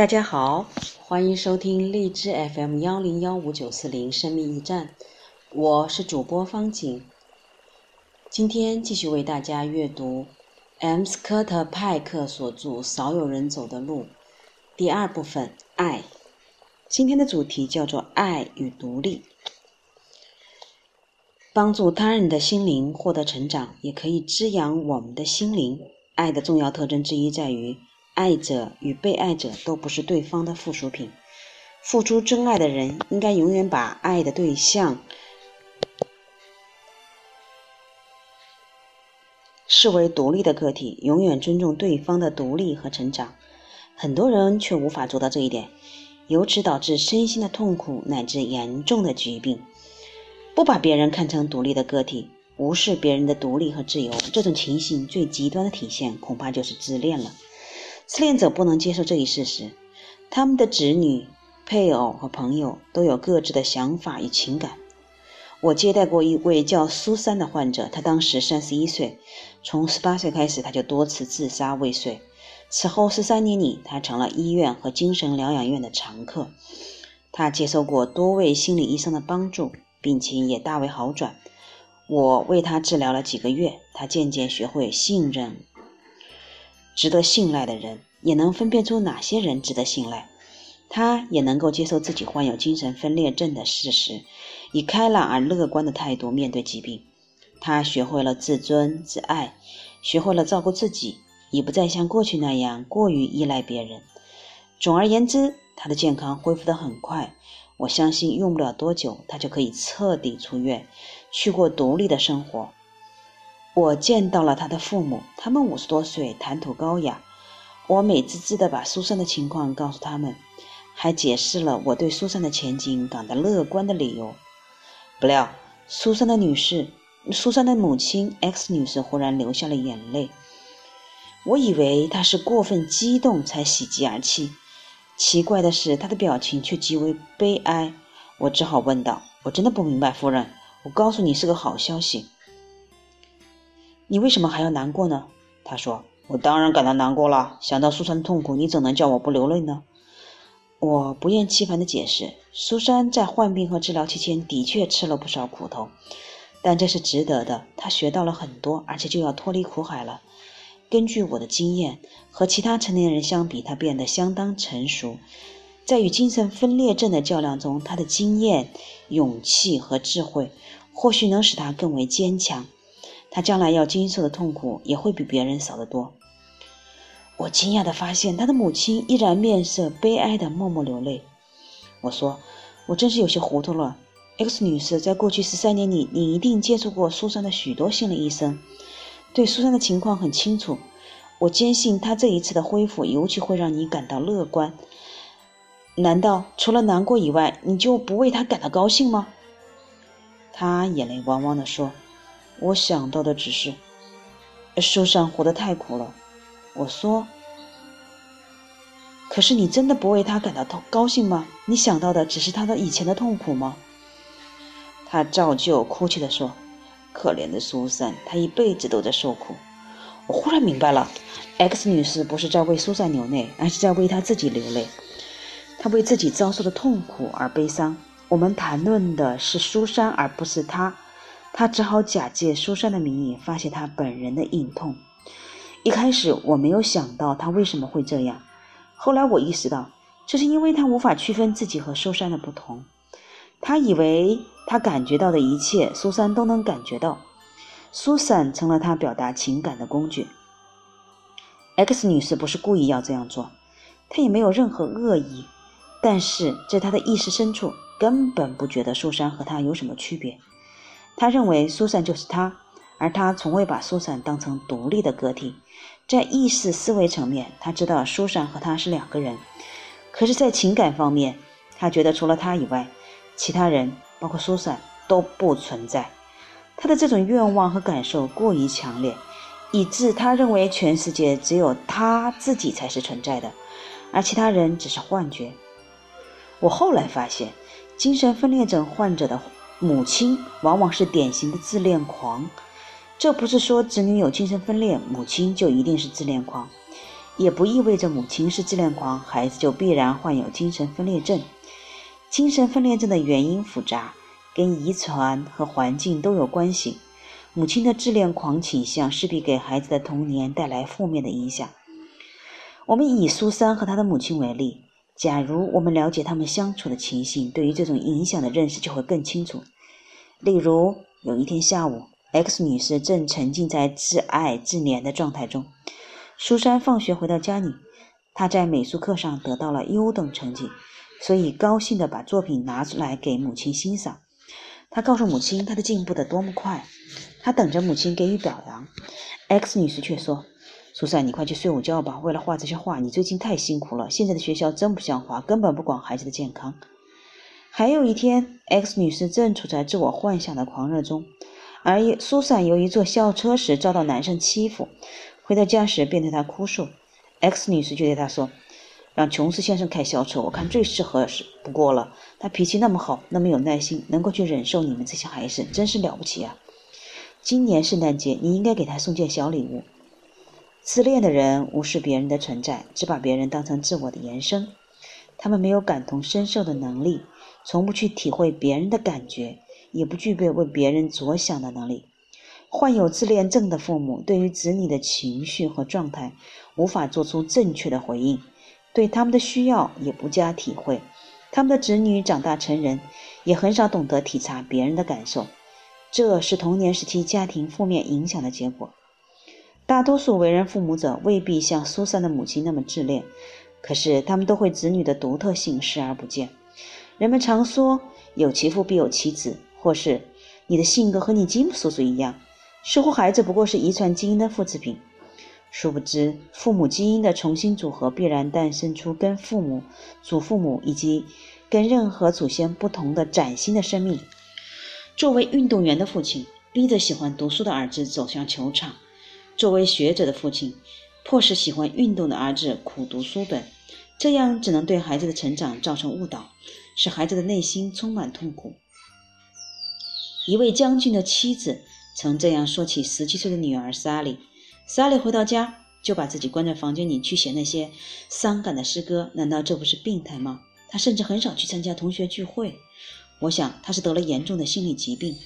大家好，欢迎收听荔枝 FM 幺零幺五九四零生命驿站，我是主播方景。今天继续为大家阅读 M. 斯科特派克所著《少有人走的路》第二部分“爱”。今天的主题叫做“爱与独立”。帮助他人的心灵获得成长，也可以滋养我们的心灵。爱的重要特征之一在于。爱者与被爱者都不是对方的附属品。付出真爱的人应该永远把爱的对象视为独立的个体，永远尊重对方的独立和成长。很多人却无法做到这一点，由此导致身心的痛苦乃至严重的疾病。不把别人看成独立的个体，无视别人的独立和自由，这种情形最极端的体现，恐怕就是自恋了。自恋者不能接受这一事实，他们的子女、配偶和朋友都有各自的想法与情感。我接待过一位叫苏珊的患者，她当时三十一岁，从十八岁开始，她就多次自杀未遂。此后十三年里，她成了医院和精神疗养院的常客。她接受过多位心理医生的帮助，病情也大为好转。我为她治疗了几个月，她渐渐学会信任。值得信赖的人，也能分辨出哪些人值得信赖。他也能够接受自己患有精神分裂症的事实，以开朗而乐观的态度面对疾病。他学会了自尊自爱，学会了照顾自己，已不再像过去那样过于依赖别人。总而言之，他的健康恢复得很快。我相信用不了多久，他就可以彻底出院，去过独立的生活。我见到了他的父母，他们五十多岁，谈吐高雅。我美滋滋地把苏珊的情况告诉他们，还解释了我对苏珊的前景感到乐观的理由。不料，苏珊的女士，苏珊的母亲 X 女士忽然流下了眼泪。我以为她是过分激动才喜极而泣，奇怪的是，她的表情却极为悲哀。我只好问道：“我真的不明白，夫人，我告诉你是个好消息。”你为什么还要难过呢？他说：“我当然感到难过了。想到苏珊的痛苦，你怎能叫我不流泪呢？”我不厌其烦地解释：苏珊在患病和治疗期间的确吃了不少苦头，但这是值得的。她学到了很多，而且就要脱离苦海了。根据我的经验，和其他成年人相比，她变得相当成熟。在与精神分裂症的较量中，她的经验、勇气和智慧或许能使她更为坚强。他将来要经受的痛苦也会比别人少得多。我惊讶地发现，他的母亲依然面色悲哀地默默流泪。我说：“我真是有些糊涂了，X 女士，在过去十三年里，你一定接触过苏珊的许多心理医生，对苏珊的情况很清楚。我坚信她这一次的恢复尤其会让你感到乐观。难道除了难过以外，你就不为她感到高兴吗？”他眼泪汪汪地说。我想到的只是，受伤活得太苦了。我说：“可是你真的不为他感到痛高兴吗？你想到的只是他的以前的痛苦吗？”他照旧哭泣地说：“可怜的苏珊，她一辈子都在受苦。”我忽然明白了，X 女士不是在为苏珊流泪，而是在为她自己流泪。她为自己遭受的痛苦而悲伤。我们谈论的是苏珊，而不是她。他只好假借苏珊的名义发泄他本人的隐痛。一开始我没有想到他为什么会这样，后来我意识到，这是因为他无法区分自己和苏珊的不同。他以为他感觉到的一切，苏珊都能感觉到。苏珊成了他表达情感的工具。X 女士不是故意要这样做，她也没有任何恶意，但是在她的意识深处，根本不觉得苏珊和她有什么区别。他认为苏珊就是他，而他从未把苏珊当成独立的个体。在意识思维层面，他知道苏珊和他是两个人；可是，在情感方面，他觉得除了他以外，其他人，包括苏珊，都不存在。他的这种愿望和感受过于强烈，以致他认为全世界只有他自己才是存在的，而其他人只是幻觉。我后来发现，精神分裂症患者的。母亲往往是典型的自恋狂，这不是说子女有精神分裂，母亲就一定是自恋狂。也不意味着母亲是自恋狂，孩子就必然患有精神分裂症。精神分裂症的原因复杂，跟遗传和环境都有关系。母亲的自恋狂倾向势必给孩子的童年带来负面的影响。我们以苏珊和她的母亲为例，假如我们了解他们相处的情形，对于这种影响的认识就会更清楚。例如，有一天下午，X 女士正沉浸在自爱自怜的状态中。苏珊放学回到家里，她在美术课上得到了优等成绩，所以高兴地把作品拿出来给母亲欣赏。她告诉母亲她的进步得多么快，她等着母亲给予表扬。X 女士却说：“苏珊，你快去睡午觉吧。为了画这些画，你最近太辛苦了。现在的学校真不像话，根本不管孩子的健康。”还有一天，X 女士正处在自我幻想的狂热中，而苏珊由于坐校车时遭到男生欺负。回到家时，便对他哭诉。X 女士就对他说：“让琼斯先生开校车，我看最适合是不过了。他脾气那么好，那么有耐心，能够去忍受你们这些孩子，真是了不起啊！今年圣诞节，你应该给他送件小礼物。”自恋的人无视别人的存在，只把别人当成自我的延伸。他们没有感同身受的能力，从不去体会别人的感觉，也不具备为别人着想的能力。患有自恋症的父母对于子女的情绪和状态无法做出正确的回应，对他们的需要也不加体会。他们的子女长大成人，也很少懂得体察别人的感受，这是童年时期家庭负面影响的结果。大多数为人父母者未必像苏珊的母亲那么自恋，可是他们都会子女的独特性视而不见。人们常说“有其父必有其子”，或是“你的性格和你吉姆叔叔一样”。似乎孩子不过是遗传基因的复制品，殊不知父母基因的重新组合必然诞生出跟父母、祖父母以及跟任何祖先不同的崭新的生命。作为运动员的父亲，逼着喜欢读书的儿子走向球场；作为学者的父亲，迫使喜欢运动的儿子苦读书本，这样只能对孩子的成长造成误导，使孩子的内心充满痛苦。一位将军的妻子。曾这样说起十七岁的女儿莎莉。莎莉回到家就把自己关在房间里去写那些伤感的诗歌，难道这不是病态吗？她甚至很少去参加同学聚会。我想她是得了严重的心理疾病。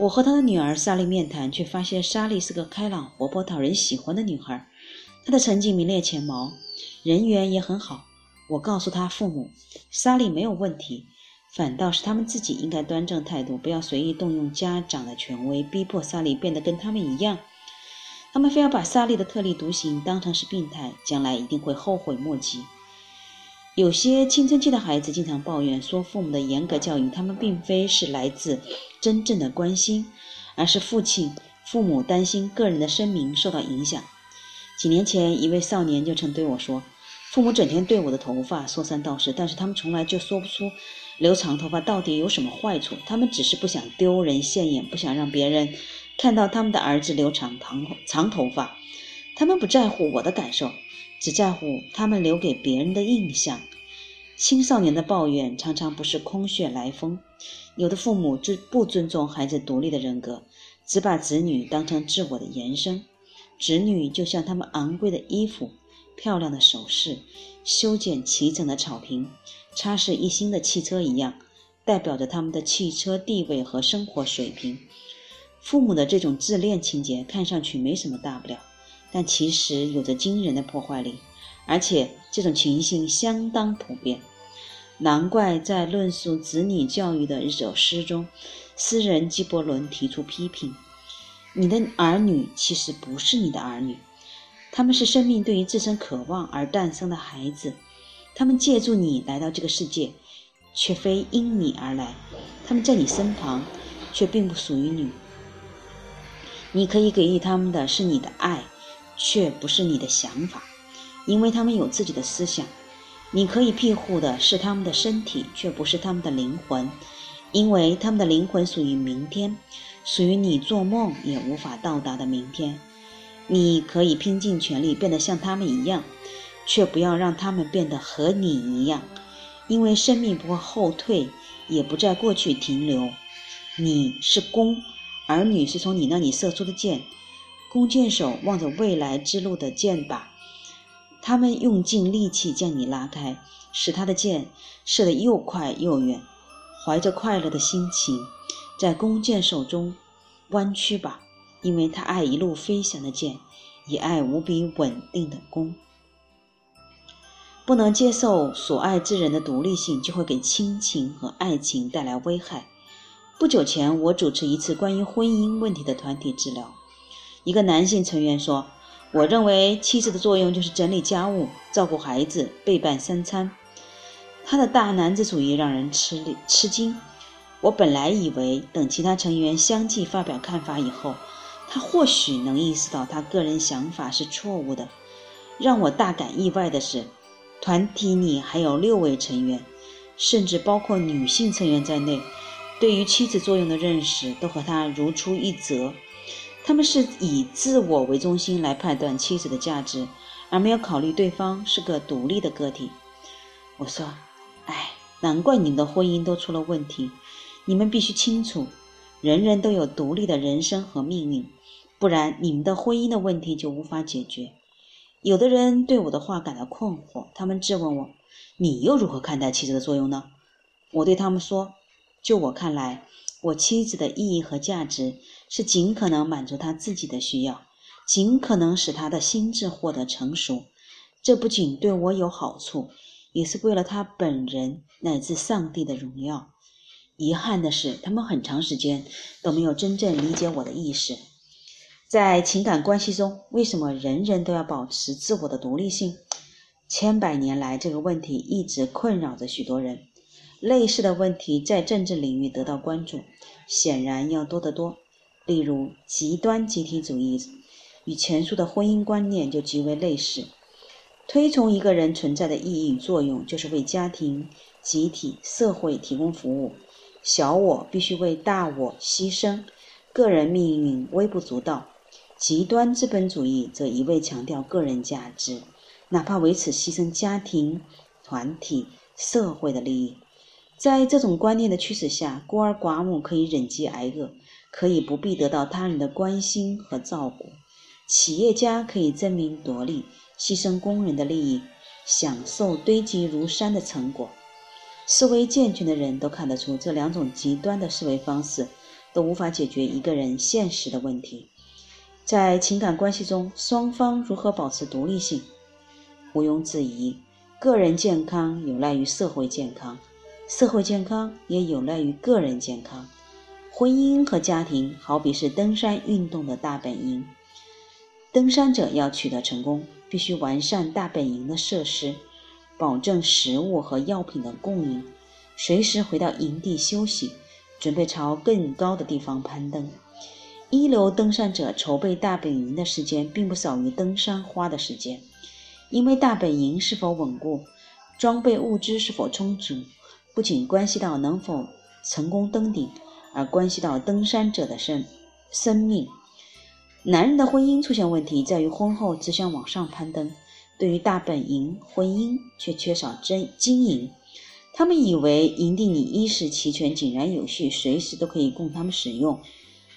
我和她的女儿莎莉面谈，却发现莎莉是个开朗、活泼、讨人喜欢的女孩。她的成绩名列前茅，人缘也很好。我告诉她父母，莎莉没有问题。反倒是他们自己应该端正态度，不要随意动用家长的权威，逼迫萨利变得跟他们一样。他们非要把萨利的特立独行当成是病态，将来一定会后悔莫及。有些青春期的孩子经常抱怨说，父母的严格教育，他们并非是来自真正的关心，而是父亲、父母担心个人的声名受到影响。几年前，一位少年就曾对我说：“父母整天对我的头发说三道四，但是他们从来就说不出。”留长头发到底有什么坏处？他们只是不想丢人现眼，不想让别人看到他们的儿子留长长长头发。他们不在乎我的感受，只在乎他们留给别人的印象。青少年的抱怨常常不是空穴来风。有的父母尊不尊重孩子独立的人格，只把子女当成自我的延伸。子女就像他们昂贵的衣服、漂亮的首饰、修剪齐整的草坪。擦拭一新的汽车一样，代表着他们的汽车地位和生活水平。父母的这种自恋情节看上去没什么大不了，但其实有着惊人的破坏力，而且这种情形相当普遍。难怪在论述子女教育的一首诗中，诗人纪伯伦提出批评：“你的儿女其实不是你的儿女，他们是生命对于自身渴望而诞生的孩子。”他们借助你来到这个世界，却非因你而来。他们在你身旁，却并不属于你。你可以给予他们的是你的爱，却不是你的想法，因为他们有自己的思想。你可以庇护的是他们的身体，却不是他们的灵魂，因为他们的灵魂属于明天，属于你做梦也无法到达的明天。你可以拼尽全力变得像他们一样。却不要让他们变得和你一样，因为生命不会后退，也不在过去停留。你是弓，儿女是从你那里射出的箭。弓箭手望着未来之路的箭靶，他们用尽力气将你拉开，使他的箭射得又快又远。怀着快乐的心情，在弓箭手中弯曲吧，因为他爱一路飞翔的箭，也爱无比稳定的弓。不能接受所爱之人的独立性，就会给亲情和爱情带来危害。不久前，我主持一次关于婚姻问题的团体治疗。一个男性成员说：“我认为妻子的作用就是整理家务、照顾孩子、备办三餐。”他的大男子主义让人吃力吃惊。我本来以为等其他成员相继发表看法以后，他或许能意识到他个人想法是错误的。让我大感意外的是，团体里还有六位成员，甚至包括女性成员在内。对于妻子作用的认识都和他如出一辙，他们是以自我为中心来判断妻子的价值，而没有考虑对方是个独立的个体。我说：“哎，难怪你们的婚姻都出了问题。你们必须清楚，人人都有独立的人生和命运，不然你们的婚姻的问题就无法解决。”有的人对我的话感到困惑，他们质问我：“你又如何看待妻子的作用呢？”我对他们说。就我看来，我妻子的意义和价值是尽可能满足他自己的需要，尽可能使他的心智获得成熟。这不仅对我有好处，也是为了他本人乃至上帝的荣耀。遗憾的是，他们很长时间都没有真正理解我的意思。在情感关系中，为什么人人都要保持自我的独立性？千百年来，这个问题一直困扰着许多人。类似的问题在政治领域得到关注，显然要多得多。例如，极端集体主义与前述的婚姻观念就极为类似。推崇一个人存在的意义与作用，就是为家庭、集体、社会提供服务。小我必须为大我牺牲，个人命运微不足道。极端资本主义则一味强调个人价值，哪怕为此牺牲家庭、团体、社会的利益。在这种观念的驱使下，孤儿寡母可以忍饥挨饿，可以不必得到他人的关心和照顾；企业家可以争名夺利，牺牲工人的利益，享受堆积如山的成果。思维健全的人都看得出，这两种极端的思维方式都无法解决一个人现实的问题。在情感关系中，双方如何保持独立性？毋庸置疑，个人健康有赖于社会健康。社会健康也有赖于个人健康。婚姻和家庭好比是登山运动的大本营，登山者要取得成功，必须完善大本营的设施，保证食物和药品的供应，随时回到营地休息，准备朝更高的地方攀登。一流登山者筹备大本营的时间，并不少于登山花的时间，因为大本营是否稳固，装备物资是否充足。不仅关系到能否成功登顶，而关系到登山者的生生命。男人的婚姻出现问题，在于婚后只想往上攀登，对于大本营婚姻却缺少真经营。他们以为营地里衣食齐全、井然有序，随时都可以供他们使用，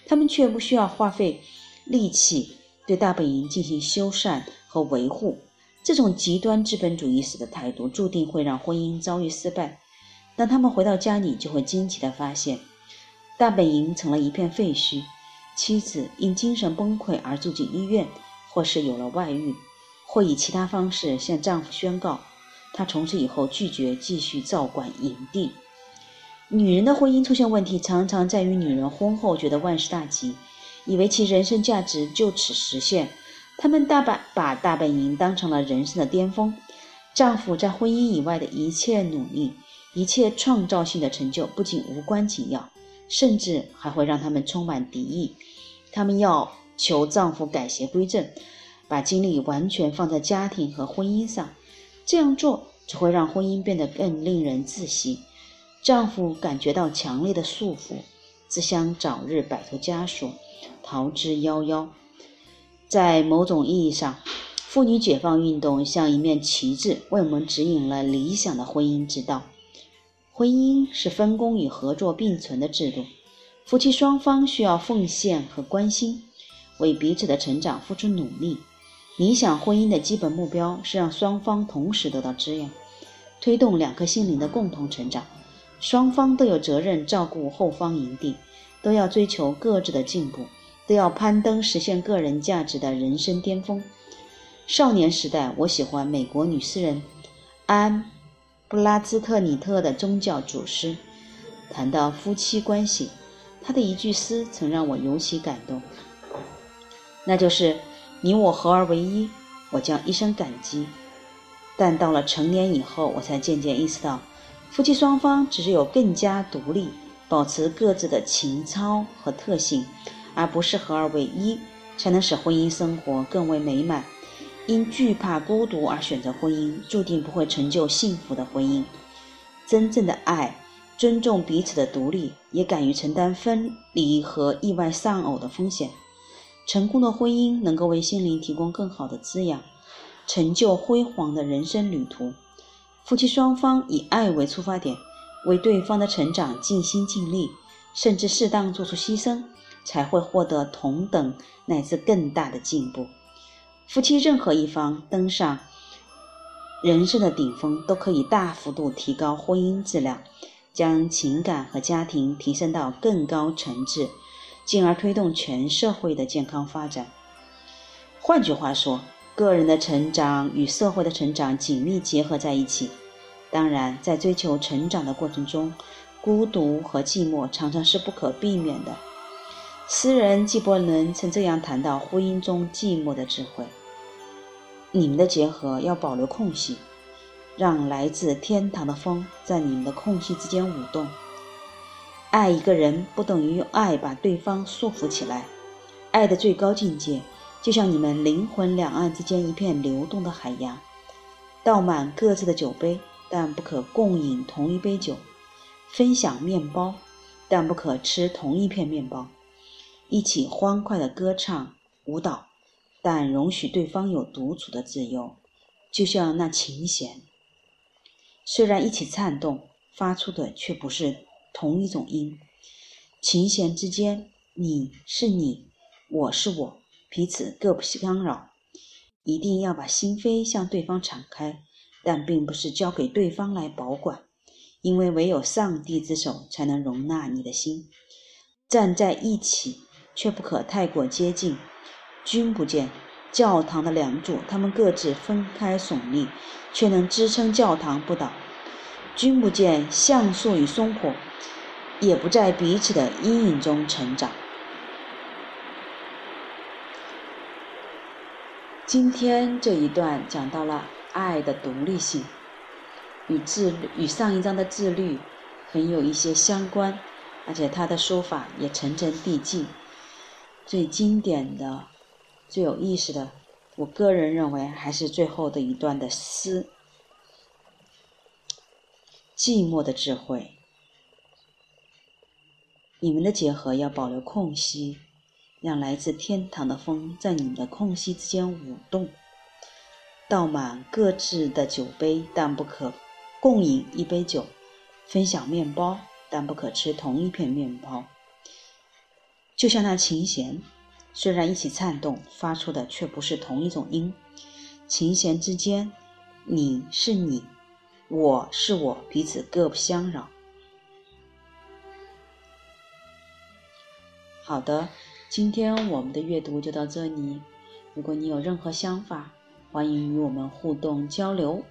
他们却不需要花费力气对大本营进行修缮和维护。这种极端资本主义式的态度，注定会让婚姻遭遇失败。当他们回到家里，就会惊奇地发现，大本营成了一片废墟。妻子因精神崩溃而住进医院，或是有了外遇，或以其他方式向丈夫宣告，她从此以后拒绝继续照管营地。女人的婚姻出现问题，常常在于女人婚后觉得万事大吉，以为其人生价值就此实现。她们大把把大本营当成了人生的巅峰，丈夫在婚姻以外的一切努力。一切创造性的成就不仅无关紧要，甚至还会让他们充满敌意。他们要求丈夫改邪归正，把精力完全放在家庭和婚姻上。这样做只会让婚姻变得更令人窒息。丈夫感觉到强烈的束缚，只想早日摆脱枷锁，逃之夭夭。在某种意义上，妇女解放运动像一面旗帜，为我们指引了理想的婚姻之道。婚姻是分工与合作并存的制度，夫妻双方需要奉献和关心，为彼此的成长付出努力。理想婚姻的基本目标是让双方同时得到滋养，推动两颗心灵的共同成长。双方都有责任照顾后方营地，都要追求各自的进步，都要攀登实现个人价值的人生巅峰。少年时代，我喜欢美国女诗人安·布拉兹特里特的宗教祖师。谈到夫妻关系，他的一句诗曾让我尤其感动，那就是。你我合而为一，我将一生感激。但到了成年以后，我才渐渐意识到，夫妻双方只是有更加独立，保持各自的情操和特性，而不是合而为一，才能使婚姻生活更为美满。因惧怕孤独而选择婚姻，注定不会成就幸福的婚姻。真正的爱，尊重彼此的独立，也敢于承担分离和意外丧偶的风险。成功的婚姻能够为心灵提供更好的滋养，成就辉煌的人生旅途。夫妻双方以爱为出发点，为对方的成长尽心尽力，甚至适当做出牺牲，才会获得同等乃至更大的进步。夫妻任何一方登上人生的顶峰，都可以大幅度提高婚姻质量，将情感和家庭提升到更高层次。进而推动全社会的健康发展。换句话说，个人的成长与社会的成长紧密结合在一起。当然，在追求成长的过程中，孤独和寂寞常常是不可避免的。诗人纪伯伦曾这样谈到婚姻中寂寞的智慧：你们的结合要保留空隙，让来自天堂的风在你们的空隙之间舞动。爱一个人不等于用爱把对方束缚起来，爱的最高境界就像你们灵魂两岸之间一片流动的海洋，倒满各自的酒杯，但不可共饮同一杯酒；分享面包，但不可吃同一片面包；一起欢快的歌唱舞蹈，但容许对方有独处的自由，就像那琴弦，虽然一起颤动，发出的却不是。同一种音，琴弦之间，你是你，我是我，彼此各不相扰。一定要把心扉向对方敞开，但并不是交给对方来保管，因为唯有上帝之手才能容纳你的心。站在一起，却不可太过接近。君不见，教堂的梁柱，他们各自分开耸立，却能支撑教堂不倒。君不见，橡树与松柏。也不在彼此的阴影中成长。今天这一段讲到了爱的独立性，与自与上一章的自律很有一些相关，而且他的说法也层层递进。最经典的、最有意思的，我个人认为还是最后的一段的诗：寂寞的智慧。你们的结合要保留空隙，让来自天堂的风在你们的空隙之间舞动，倒满各自的酒杯，但不可共饮一杯酒；分享面包，但不可吃同一片面包。就像那琴弦，虽然一起颤动，发出的却不是同一种音。琴弦之间，你是你，我是我，彼此各不相扰。好的，今天我们的阅读就到这里。如果你有任何想法，欢迎与我们互动交流。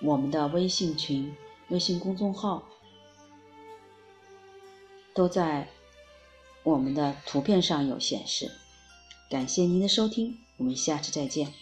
我们的微信群、微信公众号都在我们的图片上有显示。感谢您的收听，我们下次再见。